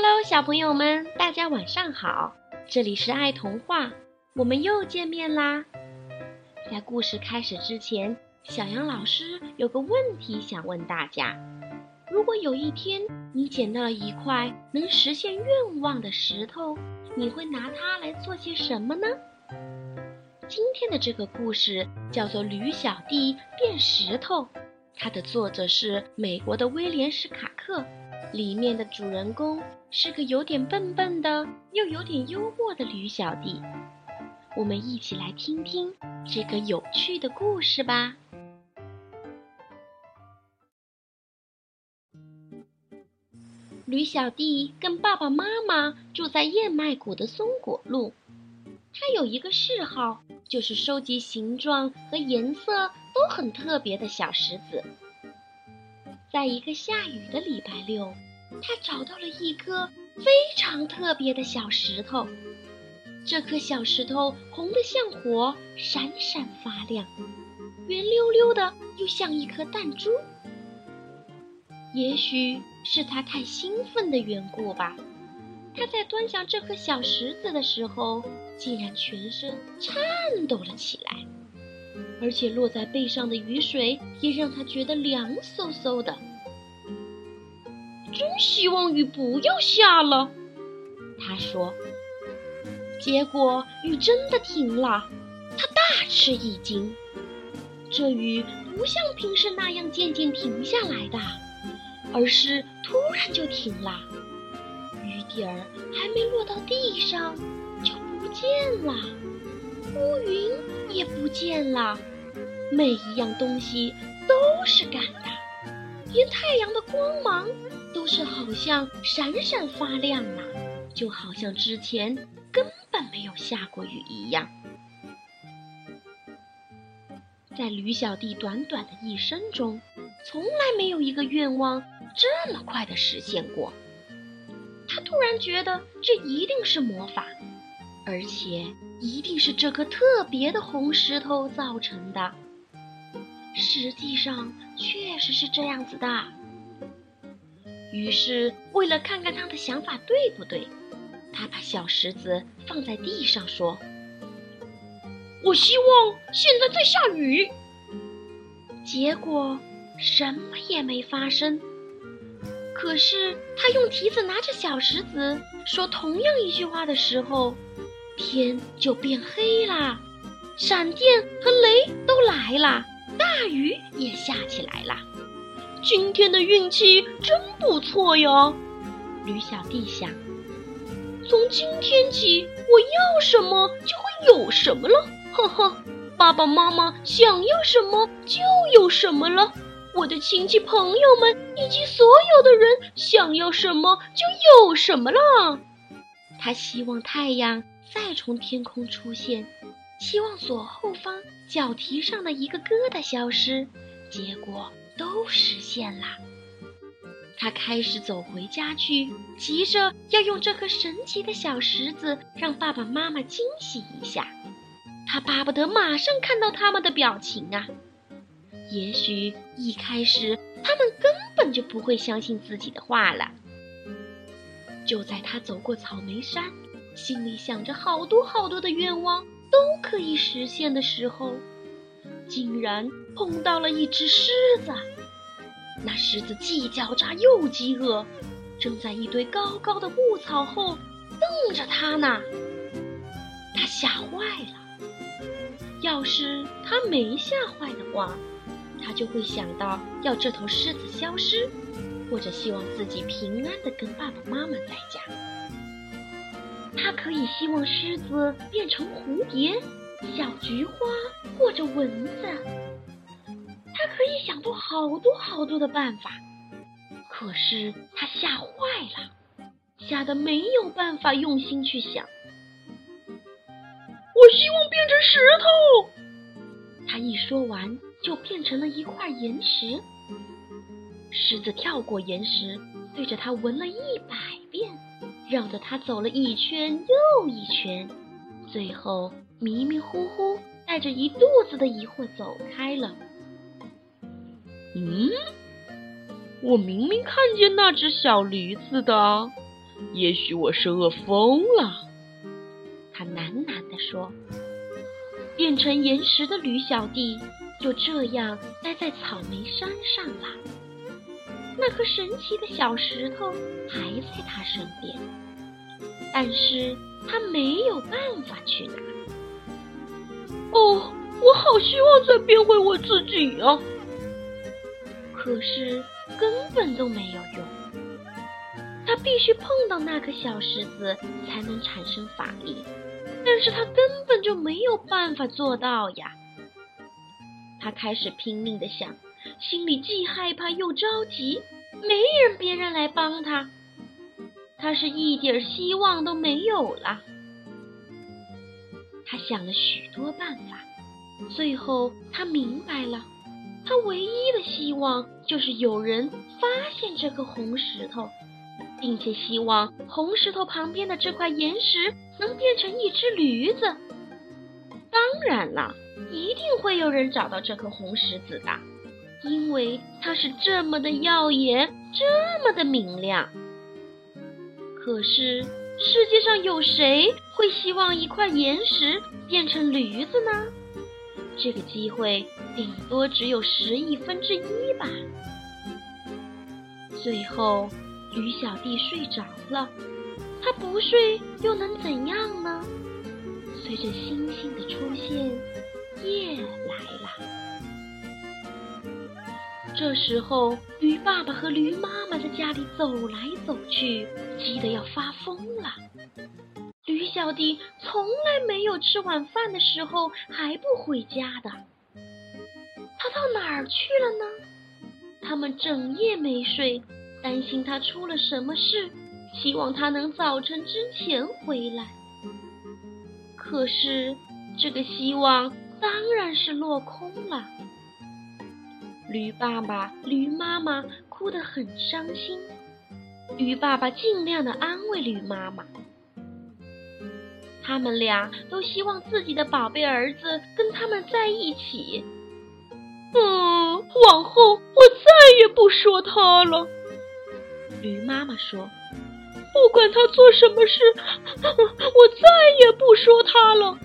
Hello，小朋友们，大家晚上好！这里是爱童话，我们又见面啦。在故事开始之前，小杨老师有个问题想问大家：如果有一天你捡到了一块能实现愿望的石头，你会拿它来做些什么呢？今天的这个故事叫做《驴小弟变石头》，它的作者是美国的威廉·史卡克。里面的主人公是个有点笨笨的，又有点幽默的驴小弟。我们一起来听听这个有趣的故事吧。驴小弟跟爸爸妈妈住在燕麦谷的松果路。他有一个嗜好，就是收集形状和颜色都很特别的小石子。在一个下雨的礼拜六，他找到了一颗非常特别的小石头。这颗小石头红得像火，闪闪发亮，圆溜溜的，又像一颗弹珠。也许是他太兴奋的缘故吧，他在端详这颗小石子的时候，竟然全身颤抖了起来。而且落在背上的雨水也让他觉得凉飕飕的。真希望雨不要下了，他说。结果雨真的停了，他大吃一惊。这雨不像平时那样渐渐停下来的，而是突然就停了。雨点儿还没落到地上，就不见了。乌云也不见了。每一样东西都是干的，连太阳的光芒都是好像闪闪发亮呢，就好像之前根本没有下过雨一样。在驴小弟短短的一生中，从来没有一个愿望这么快的实现过。他突然觉得这一定是魔法，而且一定是这颗特别的红石头造成的。实际上确实是这样子的。于是，为了看看他的想法对不对，他把小石子放在地上，说：“我希望现在在下雨。”结果什么也没发生。可是，他用蹄子拿着小石子说同样一句话的时候，天就变黑了，闪电和雷都来了。大雨也下起来了，今天的运气真不错哟。驴小弟想，从今天起，我要什么就会有什么了。呵呵，爸爸妈妈想要什么就有什么了。我的亲戚朋友们以及所有的人想要什么就有什么了。他希望太阳再从天空出现。希望左后方脚蹄上的一个疙瘩消失，结果都实现了。他开始走回家去，急着要用这颗神奇的小石子让爸爸妈妈惊喜一下。他巴不得马上看到他们的表情啊！也许一开始他们根本就不会相信自己的话了。就在他走过草莓山，心里想着好多好多的愿望。都可以实现的时候，竟然碰到了一只狮子。那狮子既狡诈又饥饿，正在一堆高高的牧草后瞪着他呢。他吓坏了。要是他没吓坏的话，他就会想到要这头狮子消失，或者希望自己平安的跟爸爸妈妈在家。他可以希望狮子变成蝴蝶、小菊花或者蚊子，他可以想出好多好多的办法。可是他吓坏了，吓得没有办法用心去想。我希望变成石头。他一说完，就变成了一块岩石。狮子跳过岩石，对着它闻了一百遍。绕着它走了一圈又一圈，最后迷迷糊糊带着一肚子的疑惑走开了。嗯，我明明看见那只小驴子的，也许我是饿疯了。”他喃喃地说。变成岩石的驴小弟就这样待在草莓山上了。那颗神奇的小石头还在他身边，但是他没有办法去拿。哦，我好希望再变回我自己啊！可是根本都没有用。他必须碰到那颗小石子才能产生法力，但是他根本就没有办法做到呀。他开始拼命的想，心里既害怕又着急，没人别人来帮他，他是一点希望都没有了。他想了许多办法，最后他明白了，他唯一的希望就是有人发现这颗红石头。并且希望红石头旁边的这块岩石能变成一只驴子。当然了，一定会有人找到这颗红石子的，因为它是这么的耀眼，这么的明亮。可是世界上有谁会希望一块岩石变成驴子呢？这个机会顶多只有十亿分之一吧。最后。驴小弟睡着了，他不睡又能怎样呢？随着星星的出现，夜来了。这时候，驴爸爸和驴妈妈在家里走来走去，急得要发疯了。驴小弟从来没有吃晚饭的时候还不回家的，他到哪儿去了呢？他们整夜没睡。担心他出了什么事，希望他能早晨之前回来。可是这个希望当然是落空了。驴爸爸、驴妈妈哭得很伤心。驴爸爸尽量的安慰驴妈妈，他们俩都希望自己的宝贝儿子跟他们在一起。嗯，往后我再也不说他了。驴妈妈说：“不管他做什么事，我再也不说他了。”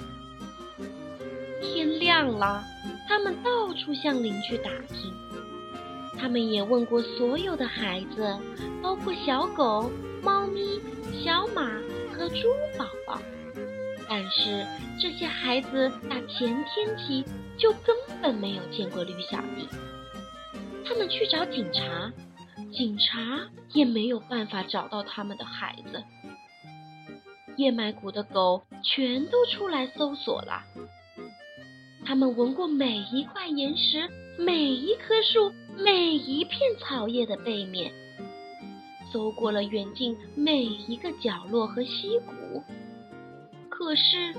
天亮了，他们到处向邻居打听，他们也问过所有的孩子，包括小狗、猫咪、小马和猪宝宝，但是这些孩子打前天起就根本没有见过驴小弟。他们去找警察。警察也没有办法找到他们的孩子。燕麦谷的狗全都出来搜索了。他们闻过每一块岩石、每一棵树、每一片草叶的背面，搜过了远近每一个角落和溪谷，可是，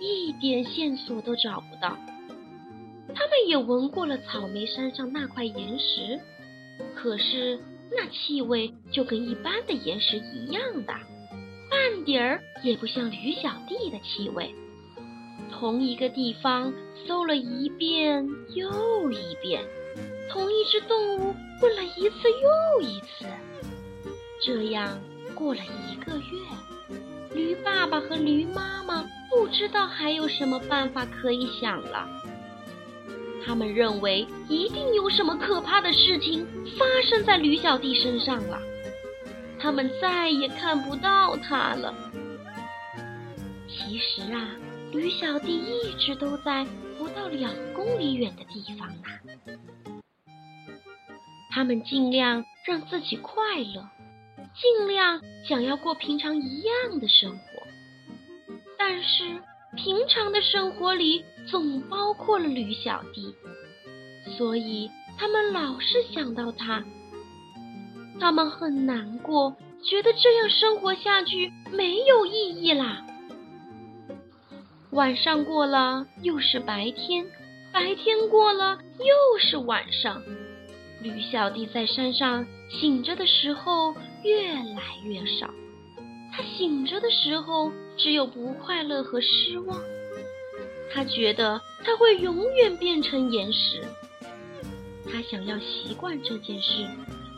一点线索都找不到。他们也闻过了草莓山上那块岩石。可是那气味就跟一般的岩石一样的，半点儿也不像驴小弟的气味。同一个地方搜了一遍又一遍，同一只动物问了一次又一次。这样过了一个月，驴爸爸和驴妈妈不知道还有什么办法可以想了。他们认为一定有什么可怕的事情发生在驴小弟身上了，他们再也看不到他了。其实啊，驴小弟一直都在两公里远的地方呢。他们尽量让自己快乐，尽量想要过平常一样的生活，但是。平常的生活里总包括了驴小弟，所以他们老是想到他。他们很难过，觉得这样生活下去没有意义啦。晚上过了又是白天，白天过了又是晚上。驴小弟在山上醒着的时候越来越少。他醒着的时候，只有不快乐和失望。他觉得他会永远变成岩石。他想要习惯这件事，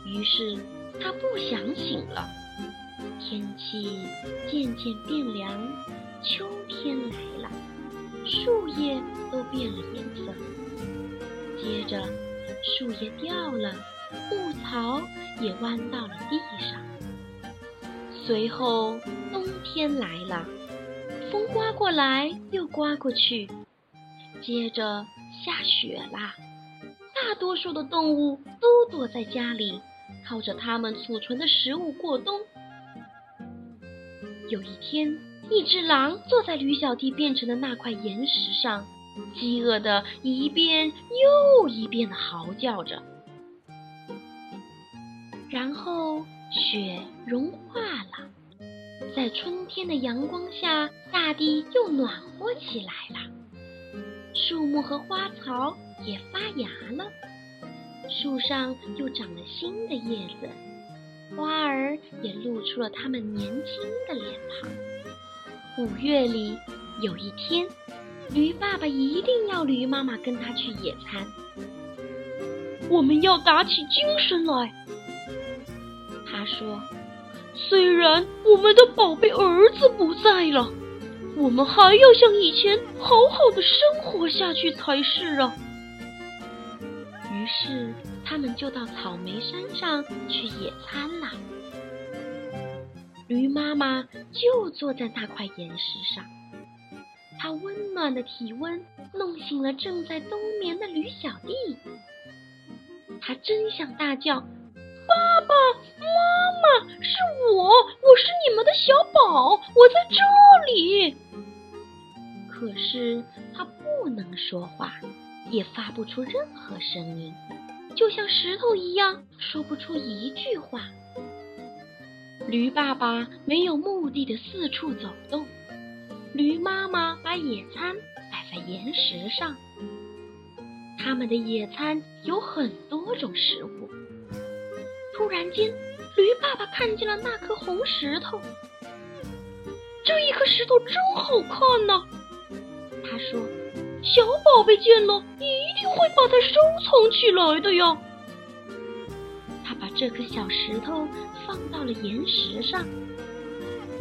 于是他不想醒了。天气渐渐变凉，秋天来了，树叶都变了颜色。接着，树叶掉了，牧草也弯到了地上。随后，冬天来了，风刮过来又刮过去。接着，下雪啦，大多数的动物都躲在家里，靠着它们储存的食物过冬。有一天，一只狼坐在驴小弟变成的那块岩石上，饥饿的一遍又一遍的嚎叫着。然后雪融化了，在春天的阳光下，大地又暖和起来了，树木和花草也发芽了，树上又长了新的叶子。花儿也露出了它们年轻的脸庞。五月里有一天，驴爸爸一定要驴妈妈跟他去野餐。我们要打起精神来，他说。虽然我们的宝贝儿子不在了，我们还要像以前好好的生活下去才是啊。于是。他们就到草莓山上去野餐了。驴妈妈就坐在那块岩石上，它温暖的体温弄醒了正在冬眠的驴小弟。他真想大叫：“爸爸妈妈，是我，我是你们的小宝，我在这里。”可是他不能说话，也发不出任何声音。就像石头一样，说不出一句话。驴爸爸没有目的的四处走动，驴妈妈把野餐摆在岩石上。他们的野餐有很多种食物。突然间，驴爸爸看见了那颗红石头。这一颗石头真好看呢，他说。小宝贝见了，一定会把它收藏起来的呀。这颗小石头放到了岩石上。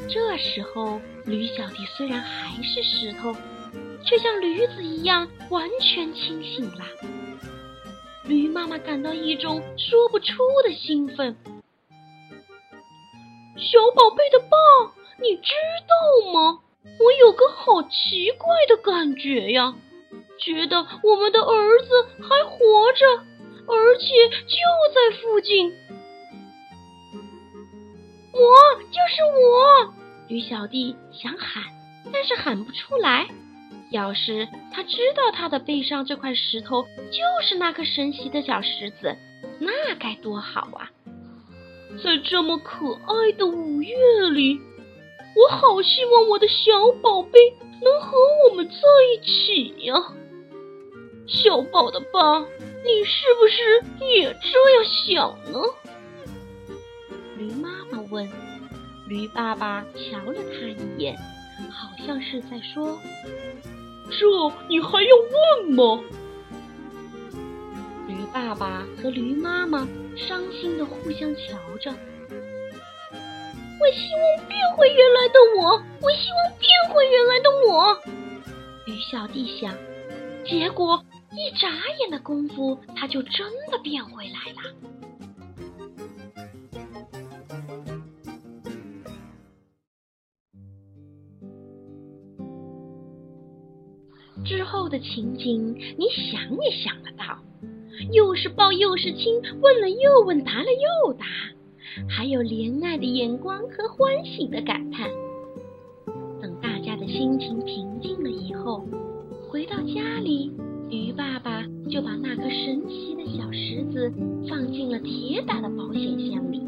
这时候，驴小弟虽然还是石头，却像驴子一样完全清醒了。驴妈妈感到一种说不出的兴奋。小宝贝的爸，你知道吗？我有个好奇怪的感觉呀。觉得我们的儿子还活着，而且就在附近。我就是我，驴小弟想喊，但是喊不出来。要是他知道他的背上这块石头就是那颗神奇的小石子，那该多好啊！在这么可爱的五月里，我好希望我的小宝贝能和我们在一起呀。小宝的爸，你是不是也这样想呢？驴妈妈问。驴爸爸瞧了他一眼，好像是在说：“这你还要问吗？”驴爸爸和驴妈妈伤心的互相瞧着。我希望变回原来的我，我希望变回原来的我。驴小弟想，结果。一眨眼的功夫，他就真的变回来了。之后的情景，你想也想得到，又是抱又是亲，问了又问，答了又答，还有怜爱的眼光和欢喜的感叹。等大家的心情平静了以后，回到家里。就把那颗神奇的小石子放进了铁打的保险箱里。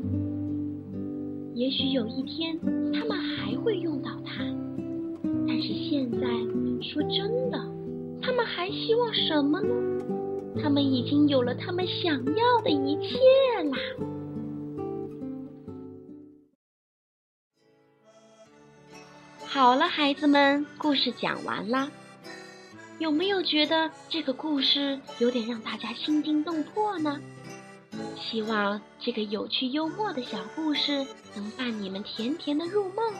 也许有一天他们还会用到它，但是现在说真的，他们还希望什么呢？他们已经有了他们想要的一切啦。好了，孩子们，故事讲完了。有没有觉得这个故事有点让大家心惊动魄呢？希望这个有趣幽默的小故事能伴你们甜甜的入梦。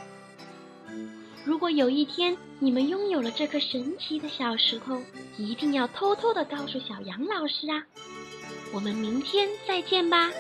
如果有一天你们拥有了这颗神奇的小石头，一定要偷偷的告诉小杨老师啊！我们明天再见吧。